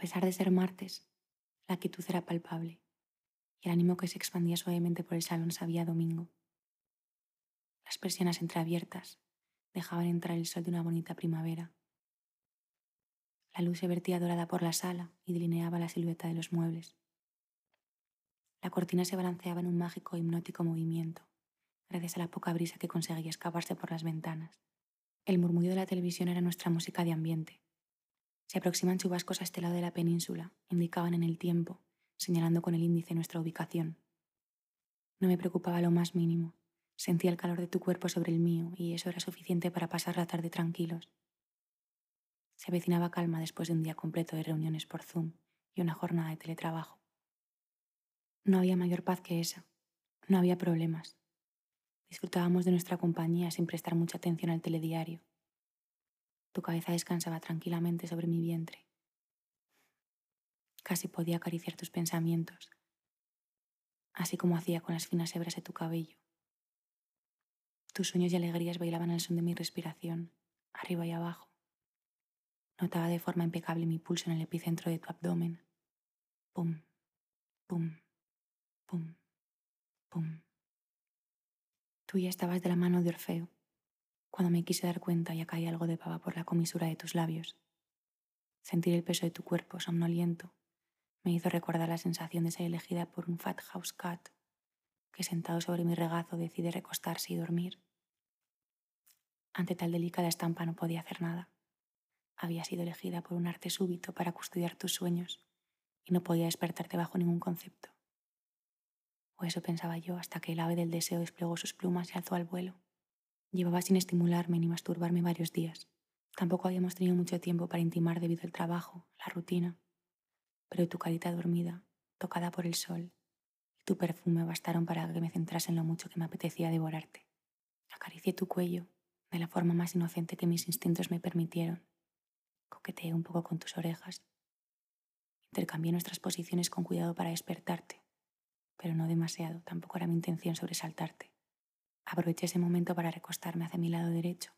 pesar de ser martes, la quietud era palpable y el ánimo que se expandía suavemente por el salón sabía domingo. Las persianas entreabiertas dejaban entrar el sol de una bonita primavera. La luz se vertía dorada por la sala y delineaba la silueta de los muebles. La cortina se balanceaba en un mágico e hipnótico movimiento, gracias a la poca brisa que conseguía escaparse por las ventanas. El murmullo de la televisión era nuestra música de ambiente. Se aproximan chubascos a este lado de la península, indicaban en el tiempo, señalando con el índice nuestra ubicación. No me preocupaba lo más mínimo. Sentía el calor de tu cuerpo sobre el mío y eso era suficiente para pasar la tarde tranquilos. Se avecinaba calma después de un día completo de reuniones por Zoom y una jornada de teletrabajo. No había mayor paz que esa. No había problemas. Disfrutábamos de nuestra compañía sin prestar mucha atención al telediario. Tu cabeza descansaba tranquilamente sobre mi vientre. Casi podía acariciar tus pensamientos, así como hacía con las finas hebras de tu cabello. Tus sueños y alegrías bailaban al son de mi respiración, arriba y abajo. Notaba de forma impecable mi pulso en el epicentro de tu abdomen. Pum, pum, pum, pum. Tú ya estabas de la mano de Orfeo, cuando me quise dar cuenta ya caía algo de pava por la comisura de tus labios. Sentir el peso de tu cuerpo somnoliento me hizo recordar la sensación de ser elegida por un fat house cat que sentado sobre mi regazo decide recostarse y dormir. Ante tal delicada estampa no podía hacer nada. Había sido elegida por un arte súbito para custodiar tus sueños y no podía despertarte bajo ningún concepto. O eso pensaba yo hasta que el ave del deseo desplegó sus plumas y alzó al vuelo. Llevaba sin estimularme ni masturbarme varios días. Tampoco habíamos tenido mucho tiempo para intimar debido al trabajo, la rutina. Pero tu carita dormida, tocada por el sol, y tu perfume bastaron para que me centrase en lo mucho que me apetecía devorarte. Acaricié tu cuello de la forma más inocente que mis instintos me permitieron. Coqueteé un poco con tus orejas. Intercambié nuestras posiciones con cuidado para despertarte pero no demasiado, tampoco era mi intención sobresaltarte. Aproveché ese momento para recostarme hacia mi lado derecho,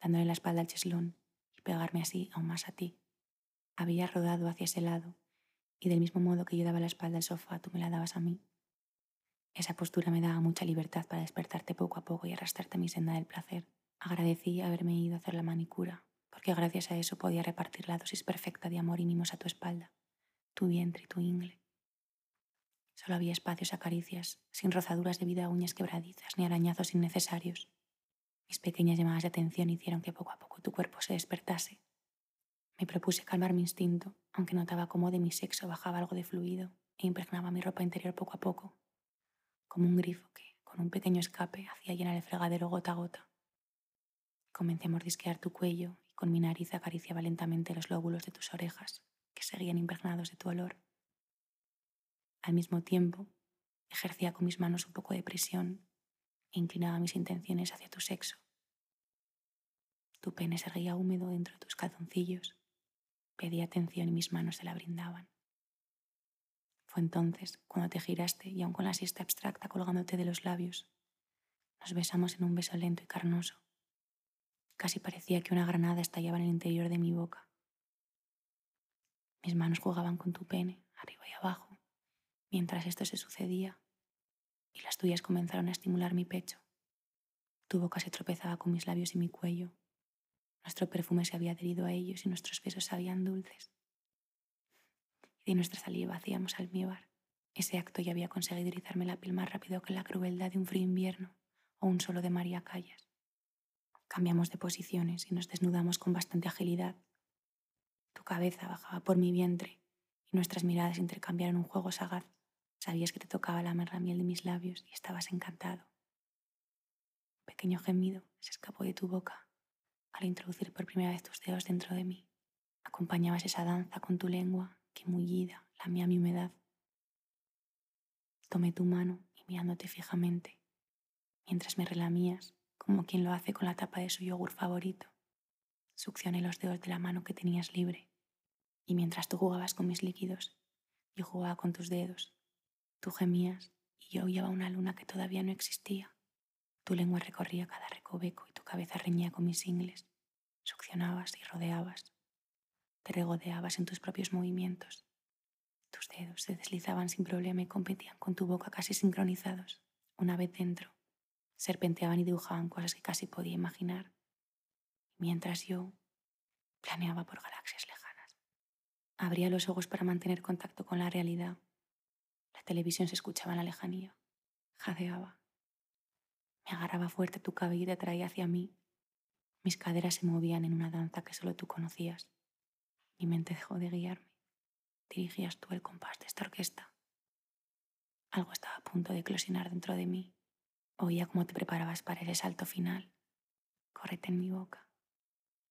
dándole la espalda al cheslón y pegarme así aún más a ti. Había rodado hacia ese lado, y del mismo modo que yo daba la espalda al sofá, tú me la dabas a mí. Esa postura me daba mucha libertad para despertarte poco a poco y arrastrarte a mi senda del placer. Agradecí haberme ido a hacer la manicura, porque gracias a eso podía repartir la dosis perfecta de amor y mimos a tu espalda, tu vientre y tu ingle. Solo había espacios a caricias, sin rozaduras debido a uñas quebradizas ni arañazos innecesarios. Mis pequeñas llamadas de atención hicieron que poco a poco tu cuerpo se despertase. Me propuse calmar mi instinto, aunque notaba cómo de mi sexo bajaba algo de fluido e impregnaba mi ropa interior poco a poco, como un grifo que, con un pequeño escape, hacía llenar el fregadero gota a gota. Comencé a mordisquear tu cuello y con mi nariz acariciaba lentamente los lóbulos de tus orejas, que seguían impregnados de tu olor. Al mismo tiempo, ejercía con mis manos un poco de presión e inclinaba mis intenciones hacia tu sexo. Tu pene se reía húmedo dentro de tus calzoncillos. Pedía atención y mis manos se la brindaban. Fue entonces cuando te giraste y aun con la siesta abstracta colgándote de los labios, nos besamos en un beso lento y carnoso. Casi parecía que una granada estallaba en el interior de mi boca. Mis manos jugaban con tu pene, arriba y abajo, mientras esto se sucedía y las tuyas comenzaron a estimular mi pecho. Tu boca se tropezaba con mis labios y mi cuello. Nuestro perfume se había adherido a ellos y nuestros besos sabían dulces. Y de nuestra saliva hacíamos almíbar. Ese acto ya había conseguido erizarme la piel más rápido que la crueldad de un frío invierno o un solo de María Callas. Cambiamos de posiciones y nos desnudamos con bastante agilidad. Tu cabeza bajaba por mi vientre y nuestras miradas intercambiaron un juego sagaz Sabías que te tocaba la miel de mis labios y estabas encantado. Un pequeño gemido se escapó de tu boca al introducir por primera vez tus dedos dentro de mí. Acompañabas esa danza con tu lengua que mullida lamía mi humedad. Tomé tu mano y mirándote fijamente, mientras me relamías como quien lo hace con la tapa de su yogur favorito. Succioné los dedos de la mano que tenías libre y mientras tú jugabas con mis líquidos, yo jugaba con tus dedos Tú gemías y yo aullaba una luna que todavía no existía. Tu lengua recorría cada recoveco y tu cabeza reñía con mis ingles. Succionabas y rodeabas. Te regodeabas en tus propios movimientos. Tus dedos se deslizaban sin problema y competían con tu boca casi sincronizados. Una vez dentro, serpenteaban y dibujaban cosas que casi podía imaginar. Mientras yo planeaba por galaxias lejanas. Abría los ojos para mantener contacto con la realidad. La televisión se escuchaba en la lejanía. Jadeaba. Me agarraba fuerte tu cabello y te atraía hacia mí. Mis caderas se movían en una danza que solo tú conocías. Mi mente dejó de guiarme. Dirigías tú el compás de esta orquesta. Algo estaba a punto de eclosionar dentro de mí. Oía cómo te preparabas para ese salto final. Córrete en mi boca.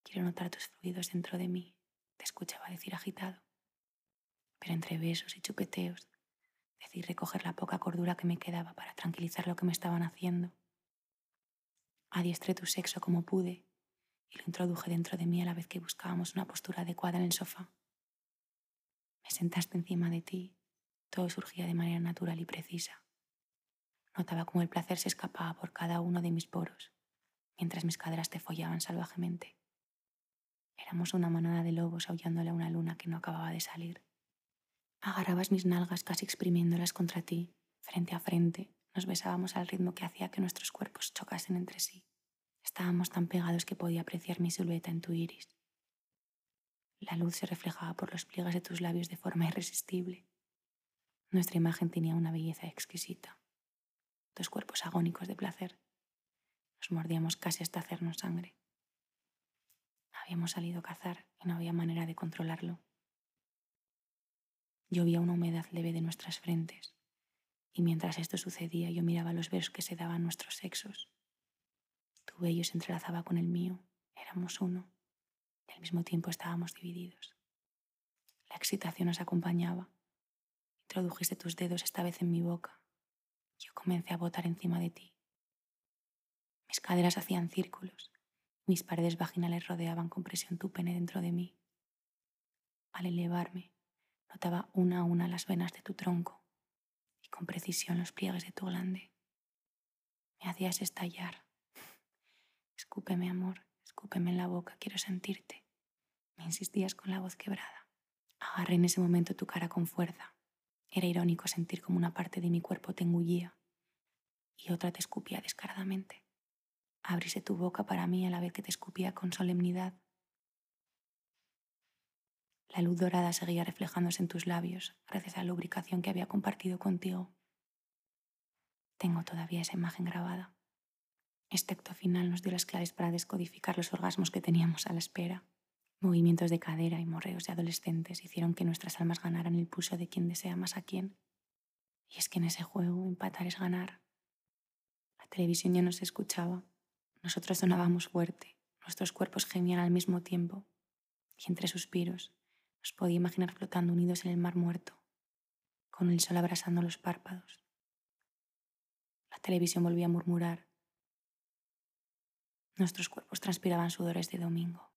Quiero notar tus fluidos dentro de mí, te escuchaba decir agitado. Pero entre besos y chupeteos, decidí recoger la poca cordura que me quedaba para tranquilizar lo que me estaban haciendo. Adiestré tu sexo como pude y lo introduje dentro de mí a la vez que buscábamos una postura adecuada en el sofá. Me sentaste encima de ti, todo surgía de manera natural y precisa. Notaba cómo el placer se escapaba por cada uno de mis poros, mientras mis caderas te follaban salvajemente. Éramos una manada de lobos aullándole a una luna que no acababa de salir. Agarrabas mis nalgas casi exprimiéndolas contra ti, frente a frente. Nos besábamos al ritmo que hacía que nuestros cuerpos chocasen entre sí. Estábamos tan pegados que podía apreciar mi silueta en tu iris. La luz se reflejaba por los pliegues de tus labios de forma irresistible. Nuestra imagen tenía una belleza exquisita. Dos cuerpos agónicos de placer. Nos mordíamos casi hasta hacernos sangre. Habíamos salido a cazar y no había manera de controlarlo. Llovía una humedad leve de nuestras frentes, y mientras esto sucedía yo miraba los besos que se daban nuestros sexos. Tu vello se entrelazaba con el mío, éramos uno, y al mismo tiempo estábamos divididos. La excitación nos acompañaba. Introdujiste tus dedos esta vez en mi boca. Yo comencé a botar encima de ti. Mis caderas hacían círculos mis paredes vaginales rodeaban con presión tu pene dentro de mí. Al elevarme, notaba una a una las venas de tu tronco y con precisión los pliegues de tu glande. Me hacías estallar. Escúpeme, amor, escúpeme en la boca, quiero sentirte. Me insistías con la voz quebrada. Agarré en ese momento tu cara con fuerza. Era irónico sentir como una parte de mi cuerpo te engullía y otra te escupía descaradamente. Abrise tu boca para mí a la vez que te escupía con solemnidad. La luz dorada seguía reflejándose en tus labios gracias a la lubricación que había compartido contigo. Tengo todavía esa imagen grabada. Este acto final nos dio las claves para descodificar los orgasmos que teníamos a la espera. Movimientos de cadera y morreos de adolescentes hicieron que nuestras almas ganaran el pulso de quien desea más a quién. Y es que en ese juego empatar es ganar. La televisión ya no se escuchaba nosotros sonábamos fuerte, nuestros cuerpos gemían al mismo tiempo, y entre suspiros nos podía imaginar flotando unidos en el mar muerto, con el sol abrasando los párpados. La televisión volvía a murmurar. Nuestros cuerpos transpiraban sudores de domingo.